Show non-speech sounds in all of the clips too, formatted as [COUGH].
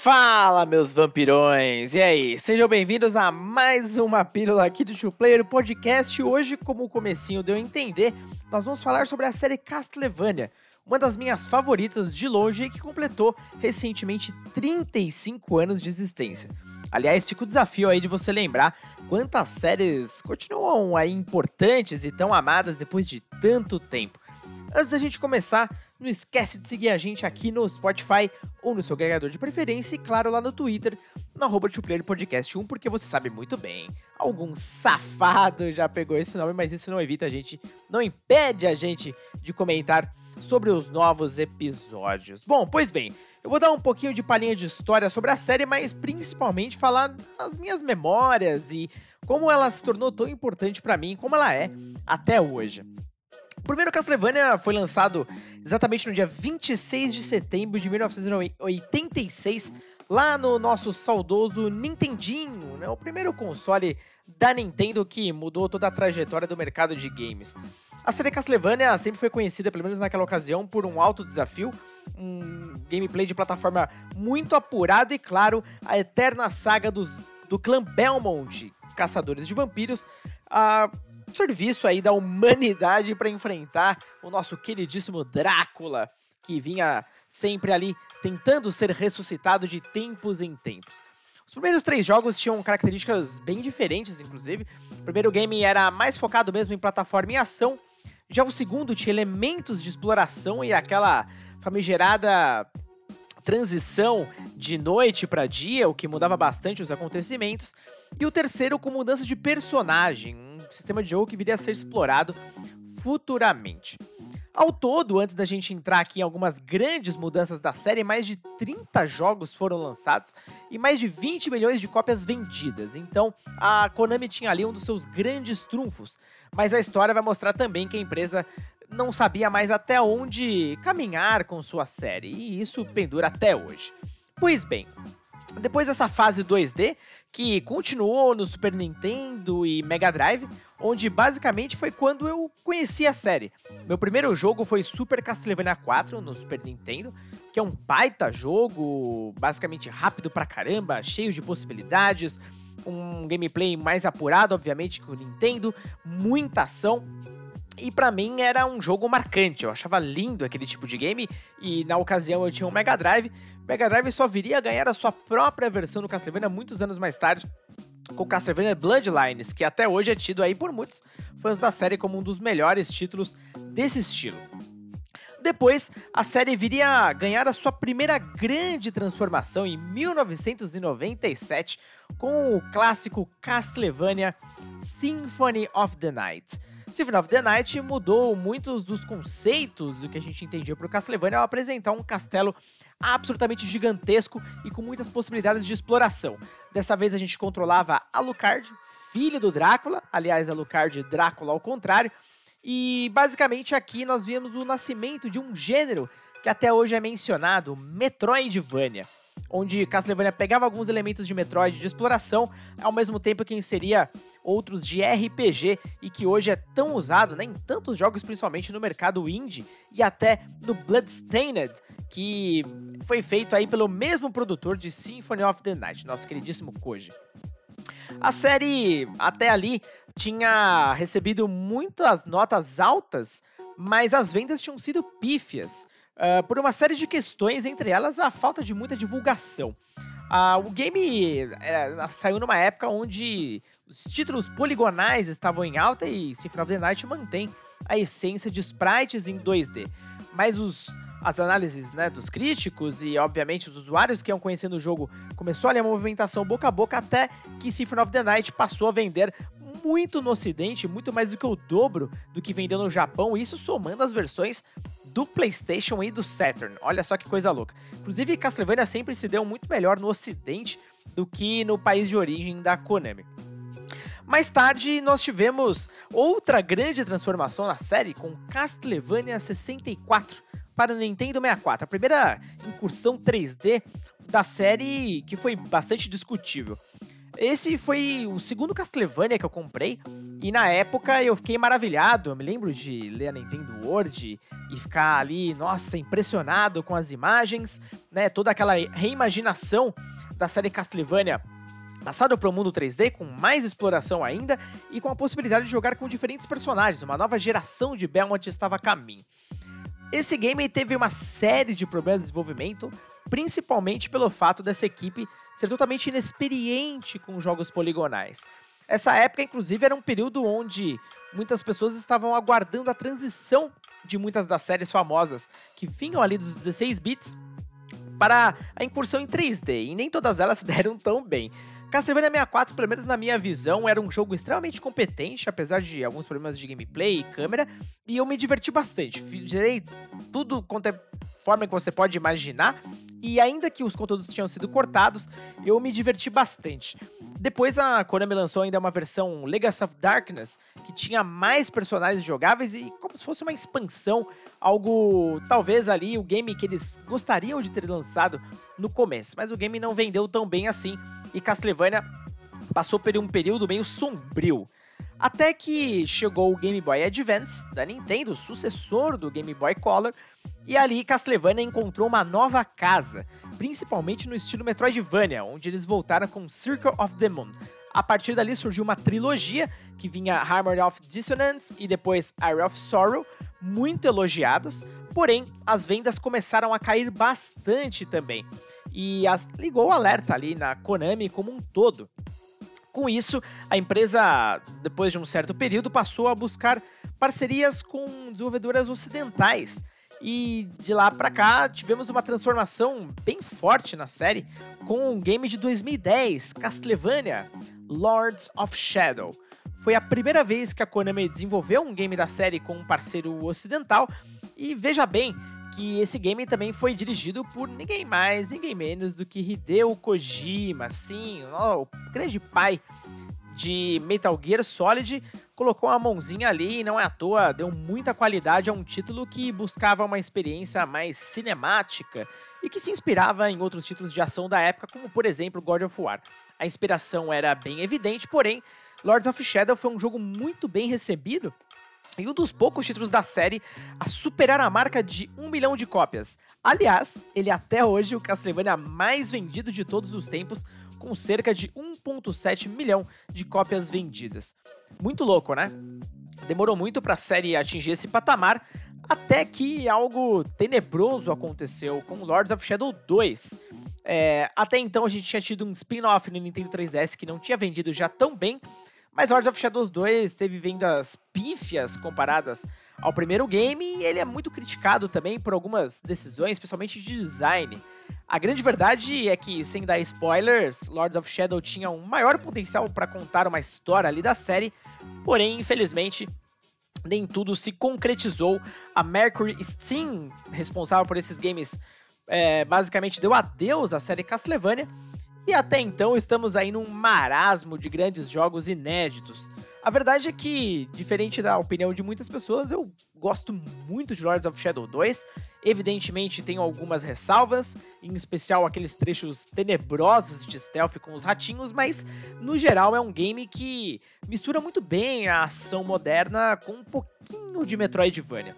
Fala, meus vampirões! E aí, sejam bem-vindos a mais uma pílula aqui do Two Player Podcast. Hoje, como o comecinho deu a entender, nós vamos falar sobre a série Castlevania, uma das minhas favoritas de longe e que completou recentemente 35 anos de existência. Aliás, fica o desafio aí de você lembrar quantas séries continuam aí importantes e tão amadas depois de tanto tempo. Antes da gente começar, não esquece de seguir a gente aqui no Spotify ou no seu agregador de preferência e, claro, lá no Twitter, no arroba Podcast 1, porque você sabe muito bem, algum safado já pegou esse nome, mas isso não evita a gente, não impede a gente de comentar sobre os novos episódios. Bom, pois bem, eu vou dar um pouquinho de palhinha de história sobre a série, mas principalmente falar das minhas memórias e como ela se tornou tão importante para mim, como ela é até hoje. Primeiro Castlevania foi lançado exatamente no dia 26 de setembro de 1986, lá no nosso saudoso Nintendinho, né? o primeiro console da Nintendo que mudou toda a trajetória do mercado de games. A série Castlevania sempre foi conhecida, pelo menos naquela ocasião, por um alto desafio, um gameplay de plataforma muito apurado e, claro, a eterna saga dos, do clã Belmont, caçadores de vampiros, a serviço aí da humanidade para enfrentar o nosso queridíssimo Drácula, que vinha sempre ali tentando ser ressuscitado de tempos em tempos. Os primeiros três jogos tinham características bem diferentes, inclusive. O primeiro game era mais focado mesmo em plataforma e ação. Já o segundo tinha elementos de exploração e aquela famigerada transição de noite para dia, o que mudava bastante os acontecimentos. E o terceiro com mudança de personagem, um sistema de jogo que viria a ser explorado futuramente. Ao todo, antes da gente entrar aqui em algumas grandes mudanças da série, mais de 30 jogos foram lançados e mais de 20 milhões de cópias vendidas. Então, a Konami tinha ali um dos seus grandes trunfos. Mas a história vai mostrar também que a empresa não sabia mais até onde caminhar com sua série, e isso pendura até hoje. Pois bem, depois dessa fase 2D, que continuou no Super Nintendo e Mega Drive, onde basicamente foi quando eu conheci a série. Meu primeiro jogo foi Super Castlevania 4 no Super Nintendo, que é um baita jogo, basicamente rápido pra caramba, cheio de possibilidades, um gameplay mais apurado, obviamente, que o Nintendo, muita ação. E para mim era um jogo marcante, eu achava lindo aquele tipo de game e na ocasião eu tinha um Mega Drive. O Mega Drive só viria a ganhar a sua própria versão do Castlevania muitos anos mais tarde, com Castlevania Bloodlines, que até hoje é tido aí por muitos fãs da série como um dos melhores títulos desse estilo. Depois, a série viria a ganhar a sua primeira grande transformação em 1997 com o clássico Castlevania Symphony of the Night. Symphony of the Night mudou muitos dos conceitos do que a gente entendia para o Castlevania ao apresentar um castelo absolutamente gigantesco e com muitas possibilidades de exploração. Dessa vez a gente controlava Alucard, filho do Drácula, aliás, Alucard Drácula ao contrário, e basicamente aqui nós vimos o nascimento de um gênero que até hoje é mencionado, Metroidvania, onde Castlevania pegava alguns elementos de Metroid de exploração, ao mesmo tempo que inseria outros de RPG e que hoje é tão usado né, em tantos jogos, principalmente no mercado indie e até no Bloodstained, que foi feito aí pelo mesmo produtor de Symphony of the Night, nosso queridíssimo Koji. A série até ali tinha recebido muitas notas altas, mas as vendas tinham sido pífias uh, por uma série de questões, entre elas a falta de muita divulgação. Uh, o game uh, saiu numa época onde os títulos poligonais estavam em alta e Symphony of the Night mantém a essência de sprites em 2D. Mas os, as análises né, dos críticos e, obviamente, os usuários que iam conhecendo o jogo começou ali a movimentação boca a boca até que Symphony of the Night passou a vender muito no ocidente, muito mais do que o dobro do que vendeu no Japão, isso somando as versões do PlayStation e do Saturn. Olha só que coisa louca. Inclusive, Castlevania sempre se deu muito melhor no ocidente do que no país de origem da Konami. Mais tarde, nós tivemos outra grande transformação na série com Castlevania 64 para Nintendo 64. A primeira incursão 3D da série que foi bastante discutível. Esse foi o segundo Castlevania que eu comprei e na época eu fiquei maravilhado. Eu me lembro de ler a Nintendo World e ficar ali, nossa, impressionado com as imagens, né? Toda aquela reimaginação da série Castlevania passado para o mundo 3D com mais exploração ainda e com a possibilidade de jogar com diferentes personagens. Uma nova geração de Belmont estava a caminho. Esse game teve uma série de problemas de desenvolvimento, principalmente pelo fato dessa equipe ser totalmente inexperiente com jogos poligonais. Essa época, inclusive, era um período onde muitas pessoas estavam aguardando a transição de muitas das séries famosas que vinham ali dos 16 bits para a incursão em 3D, e nem todas elas [LAUGHS] deram tão bem. Castlevania 64, pelo menos na minha visão, era um jogo extremamente competente, apesar de alguns problemas de gameplay e câmera, e eu me diverti bastante. Gerei tudo quanto é forma que você pode imaginar, e ainda que os conteúdos tinham sido cortados, eu me diverti bastante. Depois a Konami lançou ainda uma versão Legacy of Darkness, que tinha mais personagens jogáveis e como se fosse uma expansão, algo talvez ali o game que eles gostariam de ter lançado no começo, mas o game não vendeu tão bem assim e Castlevania passou por um período meio sombrio. Até que chegou o Game Boy Advance da Nintendo, sucessor do Game Boy Color, e ali Castlevania encontrou uma nova casa, principalmente no estilo Metroidvania, onde eles voltaram com Circle of the Moon. A partir dali surgiu uma trilogia que vinha Harmony of Dissonance e depois Eye of Sorrow, muito elogiados, porém as vendas começaram a cair bastante também e as, ligou o alerta ali na Konami como um todo. Com isso, a empresa, depois de um certo período, passou a buscar parcerias com desenvolvedoras ocidentais. E de lá para cá tivemos uma transformação bem forte na série com um game de 2010, Castlevania Lords of Shadow. Foi a primeira vez que a Konami desenvolveu um game da série com um parceiro ocidental e veja bem que esse game também foi dirigido por ninguém mais, ninguém menos do que Hideo Kojima, sim, o grande pai de Metal Gear Solid, colocou uma mãozinha ali e não é à toa, deu muita qualidade a um título que buscava uma experiência mais cinemática e que se inspirava em outros títulos de ação da época, como por exemplo God of War. A inspiração era bem evidente, porém, Lords of Shadow foi um jogo muito bem recebido e um dos poucos títulos da série a superar a marca de um milhão de cópias. Aliás, ele é até hoje o Castlevania mais vendido de todos os tempos, com cerca de 1.7 milhão de cópias vendidas. Muito louco, né? Demorou muito para a série atingir esse patamar, até que algo tenebroso aconteceu com Lords of Shadow 2. É, até então a gente tinha tido um spin-off no Nintendo 3DS que não tinha vendido já tão bem, mas Lords of Shadows 2 teve vendas pífias comparadas ao primeiro game e ele é muito criticado também por algumas decisões, especialmente de design. A grande verdade é que, sem dar spoilers, Lords of Shadow tinha um maior potencial para contar uma história ali da série, porém, infelizmente, nem tudo se concretizou. A Mercury Steam, responsável por esses games, é, basicamente deu adeus à série Castlevania e até então estamos aí num marasmo de grandes jogos inéditos. A verdade é que, diferente da opinião de muitas pessoas, eu gosto muito de Lords of Shadow 2. Evidentemente, tenho algumas ressalvas, em especial aqueles trechos tenebrosos de stealth com os ratinhos, mas no geral é um game que mistura muito bem a ação moderna com um pouquinho de Metroidvania.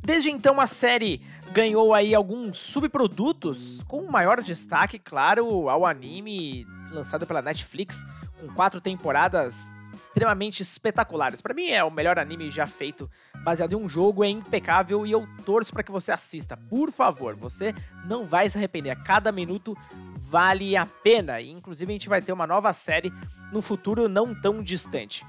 Desde então a série ganhou aí alguns subprodutos, com maior destaque, claro, ao anime lançado pela Netflix, com quatro temporadas extremamente espetaculares. Para mim é o melhor anime já feito, baseado em um jogo, é impecável e eu torço para que você assista. Por favor, você não vai se arrepender. Cada minuto vale a pena. E, inclusive a gente vai ter uma nova série no futuro não tão distante.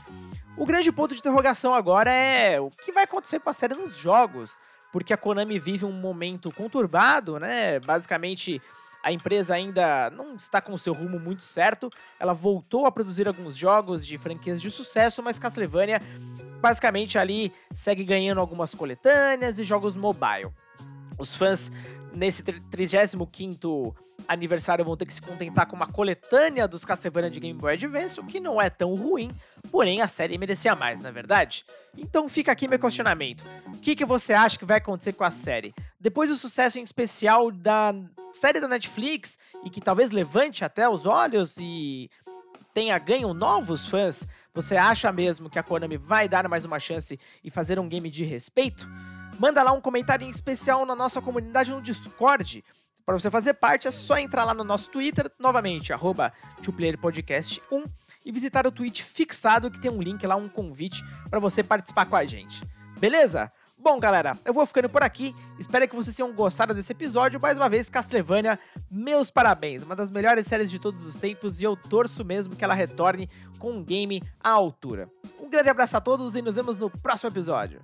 O grande ponto de interrogação agora é o que vai acontecer com a série nos jogos, porque a Konami vive um momento conturbado, né? Basicamente, a empresa ainda não está com o seu rumo muito certo. Ela voltou a produzir alguns jogos de franquias de sucesso, mas Castlevania basicamente ali segue ganhando algumas coletâneas e jogos mobile. Os fãs nesse 35º aniversário vão ter que se contentar com uma coletânea dos Castlevania de Game Boy Advance, o que não é tão ruim, porém a série merecia mais, na é verdade? Então fica aqui meu questionamento. O que, que você acha que vai acontecer com a série? Depois do sucesso em especial da série da Netflix, e que talvez levante até os olhos e tenha ganho novos fãs, você acha mesmo que a Konami vai dar mais uma chance e fazer um game de respeito? Manda lá um comentário em especial na nossa comunidade no Discord. Para você fazer parte, é só entrar lá no nosso Twitter, novamente, arroba 1 e visitar o tweet fixado que tem um link lá, um convite para você participar com a gente. Beleza? Bom, galera, eu vou ficando por aqui. Espero que vocês tenham gostado desse episódio. Mais uma vez, Castlevania, meus parabéns. Uma das melhores séries de todos os tempos e eu torço mesmo que ela retorne com um game à altura. Um grande abraço a todos e nos vemos no próximo episódio.